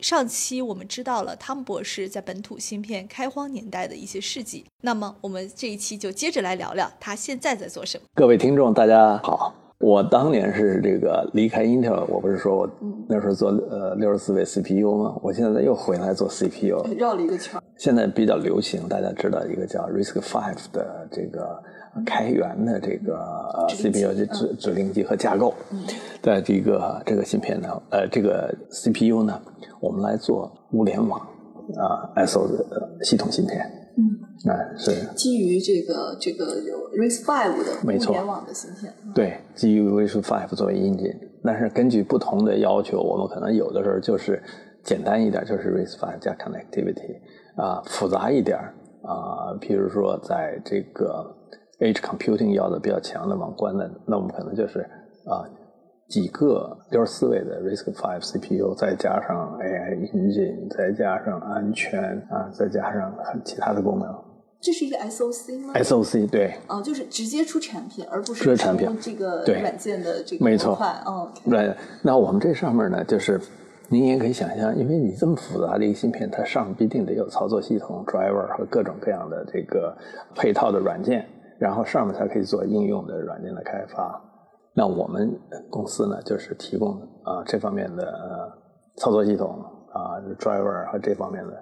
上期我们知道了汤博士在本土芯片开荒年代的一些事迹，那么我们这一期就接着来聊聊他现在在做什么。各位听众，大家好，我当年是这个离开 Intel，我不是说我那时候做呃六十四位 CPU 吗？我现在又回来做 CPU，绕了一个圈。现在比较流行，大家知道一个叫 RISC-V 的这个。开源的这个 CPU 的指指令集和架构的这个这个芯片呢，呃，这个 CPU 呢，我们来做物联网啊，SO 的系统芯片。嗯，啊是基于这个这个有 RISC-V 的互联网的芯片。对，基于 RISC-V 作为引擎，但是根据不同的要求，我们可能有的时候就是简单一点，就是 RISC-V 加 connectivity 啊，复杂一点啊，譬如说在这个。H computing 要的比较强的网关的，那我们可能就是啊几个六十四位的 RISC-V CPU，再加上 AI engine，再加上安全啊，再加上其他的功能。这是一个 SOC 吗？SOC 对。哦，就是直接出产品，而不是出产品这个软件的这个没错。哦，对。那我们这上面呢，就是您也可以想象，因为你这么复杂的一个芯片，它上面必定得有操作系统 driver 和各种各样的这个配套的软件。然后上面才可以做应用的软件的开发。那我们公司呢，就是提供啊这方面的操作系统啊 driver 和这方面的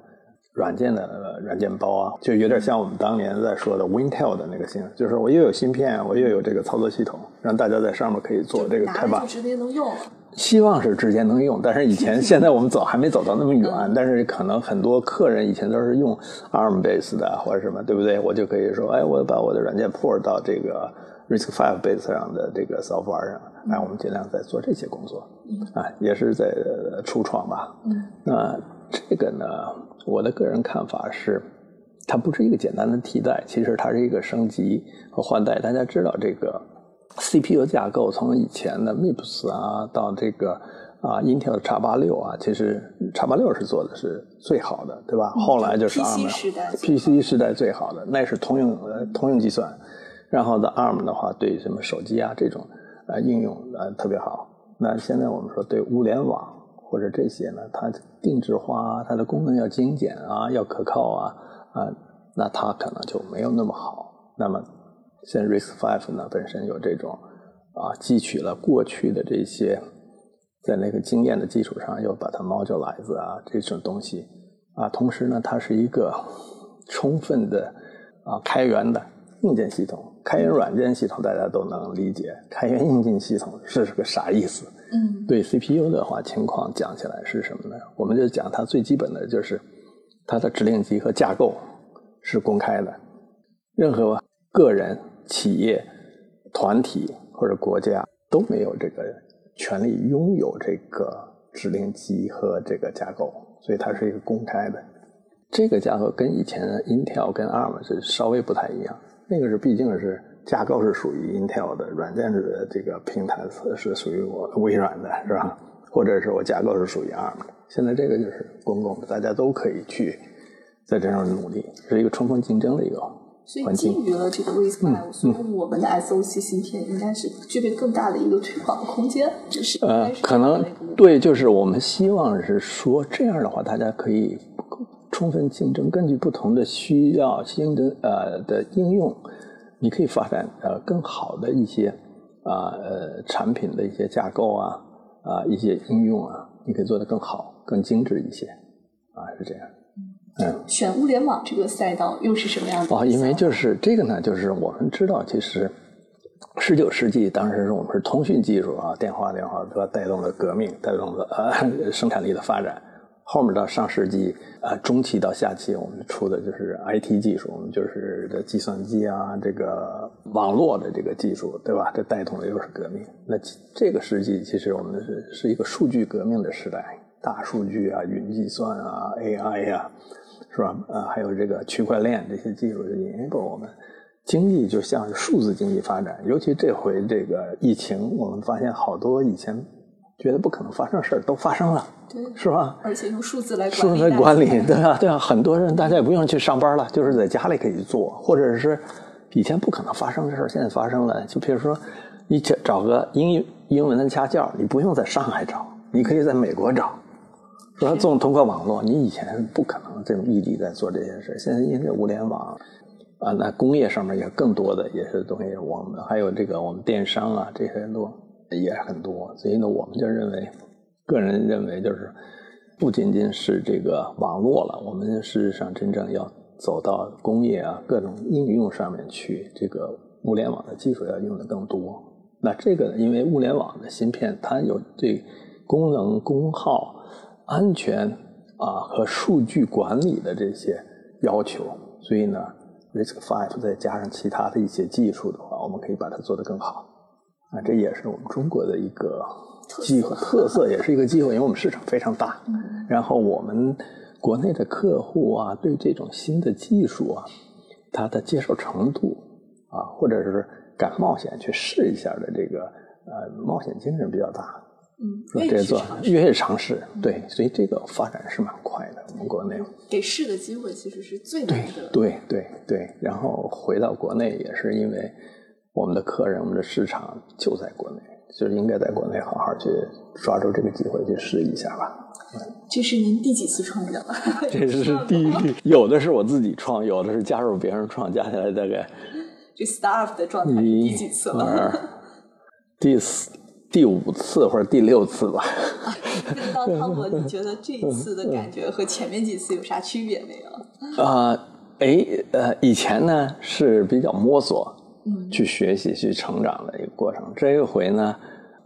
软件的软件包啊，就有点像我们当年在说的 Wintel 的那个性，就是我又有芯片，我又有这个操作系统，让大家在上面可以做这个开发。就直接能用。希望是直接能用，但是以前 现在我们走还没走到那么远，但是可能很多客人以前都是用 ARM base 的或者什么，对不对？我就可以说，哎，我把我的软件 port 到这个 RISC-V base 上的这个 software 上，哎，我们尽量在做这些工作，啊，也是在初创吧。那这个呢，我的个人看法是，它不是一个简单的替代，其实它是一个升级和换代。大家知道这个。CPU 架构从以前的 MIPS 啊，到这个啊，Intel 的 x 八六啊，其实 x 八六是做的是最好的，对吧？后来就是 ARM 时代，PC 时代最好的，那是通用呃通用计算。然后的 ARM 的话，对什么手机啊这种呃应用呃特别好。那现在我们说对物联网或者这些呢，它定制化，它的功能要精简啊，要可靠啊啊，那它可能就没有那么好。那么像 RISC-V 呢，本身有这种啊，汲取了过去的这些，在那个经验的基础上，又把它 modularize 啊这种东西啊，同时呢，它是一个充分的啊开源的硬件系统。开源软件系统大家都能理解，开源硬件系统是个啥意思？嗯，对 CPU 的话，情况讲起来是什么呢？我们就讲它最基本的就是它的指令集和架构是公开的，任何个人。企业、团体或者国家都没有这个权利拥有这个指令集和这个架构，所以它是一个公开的。这个架构跟以前的 Intel 跟 ARM 是稍微不太一样，那个是毕竟是架构是属于 Intel 的，软件的这个平台是属于我微软的，是吧？或者是我架构是属于 ARM 的。现在这个就是公共的，大家都可以去在这上努力，是一个充分竞争的一个。所以基于了这个 RISC-V，所以我们的 SOC 芯片应该是具备更大的一个推广的空间。就是呃，可能对，就是我们希望是说这样的话，大家可以充分竞争，根据不同的需要、新的呃的应用，你可以发展呃更好的一些啊呃产品的一些架构啊啊一些应用啊，你可以做得更好、更精致一些啊，是这样。嗯，选物联网这个赛道又是什么样的？哦，因为就是这个呢，就是我们知道，其实十九世纪当时是我们是通讯技术啊，电话电话对吧，带动了革命，带动了呃生产力的发展。后面到上世纪啊中期到下期，我们出的就是 IT 技术，我们就是这计算机啊，这个网络的这个技术，对吧？这带动的又是革命。那这个世纪其实我们是是一个数据革命的时代，大数据啊，云计算啊，AI 呀。是吧？呃，还有这个区块链这些技术就，引领我们经济就像是数字经济发展，尤其这回这个疫情，我们发现好多以前觉得不可能发生的事儿都发生了，对，是吧？而且用数字来数字来管理，对啊，对啊，很多人大家也不用去上班了，就是在家里可以做，或者是以前不可能发生的事儿，现在发生了。就比如说，你找找个英英文的家教，你不用在上海找，你可以在美国找。说这种通过网络，你以前不可能这种异地在做这些事，现在因为物联网。啊，那工业上面也更多的也是东西，我们还有这个我们电商啊，这些都也很多。所以呢，我们就认为，个人认为就是不仅仅是这个网络了，我们事实上真正要走到工业啊各种应用上面去，这个物联网的技术要用的更多。那这个因为物联网的芯片，它有对功能、功耗、安全啊和数据管理的这些要求，所以呢。Risk Five 再加上其他的一些技术的话，我们可以把它做得更好。啊，这也是我们中国的一个机会特色，也是一个机会，因为我们市场非常大。然后我们国内的客户啊，对这种新的技术啊，它的接受程度啊，或者是敢冒险去试一下的这个呃冒险精神比较大。嗯，愿意做，愿意尝试，对，所以这个发展是蛮快的。我们国内给试的机会其实是最难的。对对对，然后回到国内也是因为我们的客人，我们的市场就在国内，就是应该在国内好好去抓住这个机会去试一下吧。这是您第几次创业了？这是第有的是我自己创，有的是加入别人创，加起来大概 这 staff 的状态第几次了？第四。第五次或者第六次吧。问到汤姆，你觉得这一次的感觉和前面几次有啥区别没有？啊，哎，呃，以前呢是比较摸索，去学习、去成长的一个过程。这一回呢，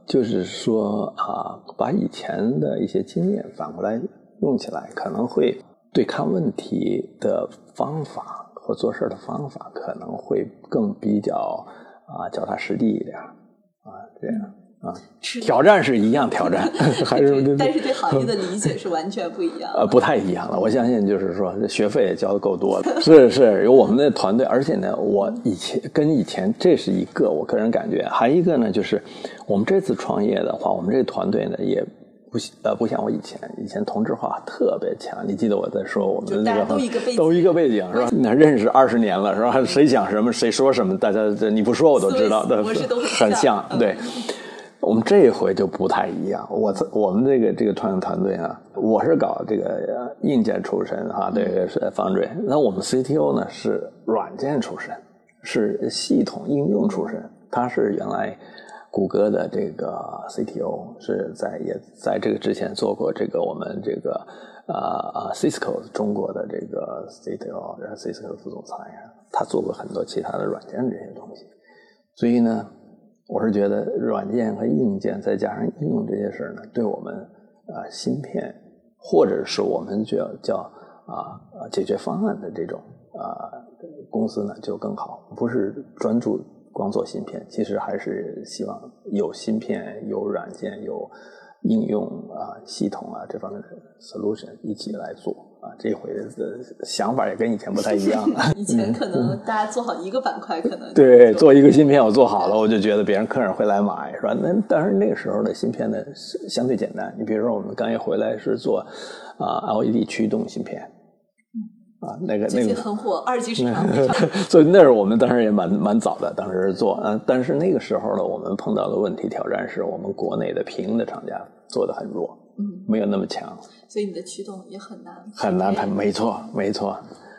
就是说啊，把以前的一些经验反过来用起来，可能会对抗问题的方法和做事的方法可能会更比较啊脚踏实地一点啊，这样。啊，挑战是一样挑战，还是但是对行业的理解是完全不一样。呃，不太一样了。我相信就是说，学费也交的够多了。是是，有我们的团队，而且呢，我以前跟以前这是一个我个人感觉，还一个呢，就是我们这次创业的话，我们这个团队呢也不呃不像我以前，以前同质化特别强。你记得我在说我们那个 都一个背景，都一个背景是吧？那认识二十年了是吧？谁讲什么谁说什么，大家这你不说我都知道，的很像对。我们这一回就不太一样。我我们这个这个创业团队啊，我是搞这个硬件出身哈，这个是方锐。那我们 CTO 呢是软件出身，是系统应用出身。他是原来谷歌的这个 CTO，是在也在这个之前做过这个我们这个啊啊 Cisco 中国的这个 CTO，然后 Cisco 的副总裁，他做过很多其他的软件这些东西。所以呢。我是觉得软件和硬件再加上应用这些事儿呢，对我们啊芯片或者是我们叫叫啊解决方案的这种啊公司呢就更好，不是专注光做芯片，其实还是希望有芯片、有软件、有应用啊系统啊这方面的 solution 一起来做。这回的想法也跟以前不太一样了。以前可能 大家做好一个板块，可能对做一个芯片，我做好了，我就觉得别人客人会来买，是吧？那但是那个时候的芯片呢，相对简单。你比如说，我们刚一回来是做啊 LED 驱动芯片，啊那个那个很火，二级市场。所以那时候我们当时也蛮蛮早的，当时做啊。但是那个时候呢，我们碰到的问题挑战是我们国内的平的厂家做的很弱。嗯，没有那么强，所以你的驱动也很难，很难很，没错，没错。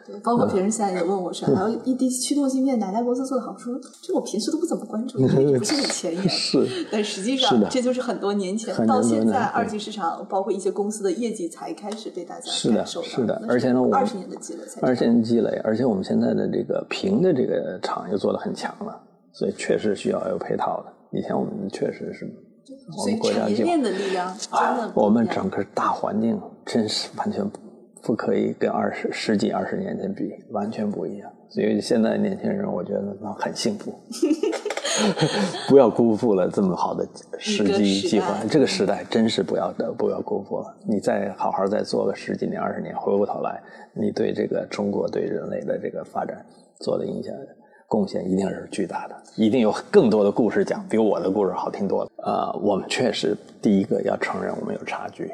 对，包括别人现在也问我说，还有异地驱动芯片哪家公司做的好？说这我平时都不怎么关注，不是很前沿。是，但实际上这就是很多年前到现在二级市场，包括一些公司的业绩才开始被大家是的，是的，而且呢，我二十年的积累，二十年积累，而且我们现在的这个屏的这个厂又做的很强了，所以确实需要有配套的。以前我们确实是。我们国家就啊，我们整个大环境真是完全不可以跟二十十几二十年前比，完全不一样。所以现在年轻人，我觉得很幸福，不要辜负了这么好的时机机会。这个时代真是不要的，不要辜负了。你再好好再做个十几年、二十年，回过头来，你对这个中国对人类的这个发展做的影响贡献一定是巨大的，一定有更多的故事讲，比我的故事好听多了。啊，我们确实第一个要承认我们有差距，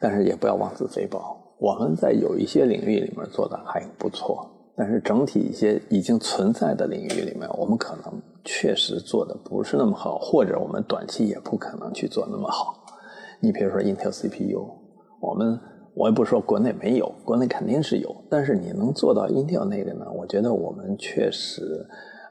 但是也不要妄自菲薄。我们在有一些领域里面做的还不错，但是整体一些已经存在的领域里面，我们可能确实做的不是那么好，或者我们短期也不可能去做那么好。你比如说 Intel CPU，我们我也不说国内没有，国内肯定是有，但是你能做到 Intel 那个呢？我觉得我们确实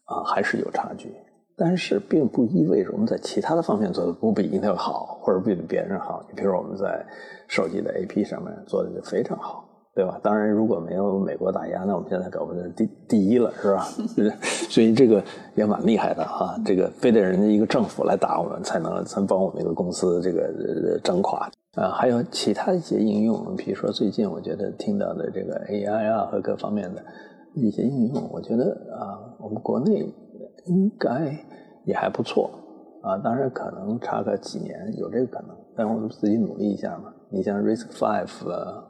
啊还是有差距，但是并不意味着我们在其他的方面做的不比 Intel 好，或者不比别人好。你比如说我们在手机的 AP 上面做的就非常好，对吧？当然如果没有美国打压，那我们现在搞不就第第一了，是吧？所以这个也蛮厉害的哈，这个非得人家一个政府来打我们，才能才帮我们一个公司这个整垮啊。还有其他一些应用，比如说最近我觉得听到的这个 AI 啊和各方面的一些应用，我觉得啊，我们国内应该也还不错啊。当然可能差个几年有这个可能，但是我们自己努力一下嘛。你像 Risk Five 啊。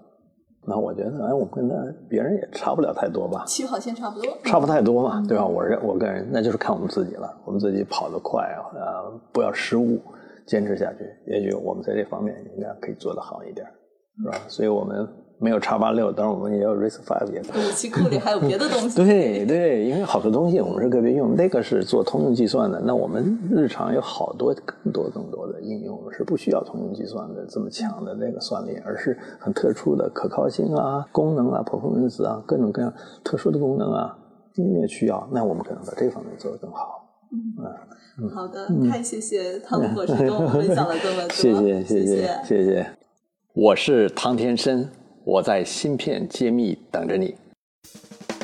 那我觉得，哎，我跟他别人也差不了太多吧，起跑线差不多，差不太多嘛，对吧？我认我个人，那就是看我们自己了，我们自己跑得快啊，不要失误，坚持下去，也许我们在这方面应该可以做得好一点，是吧？所以我们。没有叉八六，当然我们也有 Risk Five 也。武器库里还有别的东西。对对，因为好多东西我们是个别用，那个是做通用计算的。那我们日常有好多更多更多的应用是不需要通用计算的这么强的那个算力，而是很特殊的可靠性啊、功能啊、performance 啊各种各样特殊的功能啊，音乐需要，那我们可能在这方面做得更好。嗯，好的，太谢谢汤博士跟我们分享了这么多，谢谢谢谢谢谢。我是汤天生。我在芯片揭秘等着你。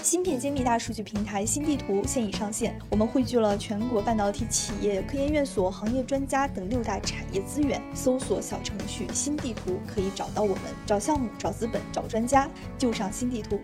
芯片揭秘大数据平台新地图现已上线，我们汇聚了全国半导体企业、科研院所、行业专家等六大产业资源。搜索小程序“新地图”可以找到我们，找项目、找资本、找专家，就上新地图。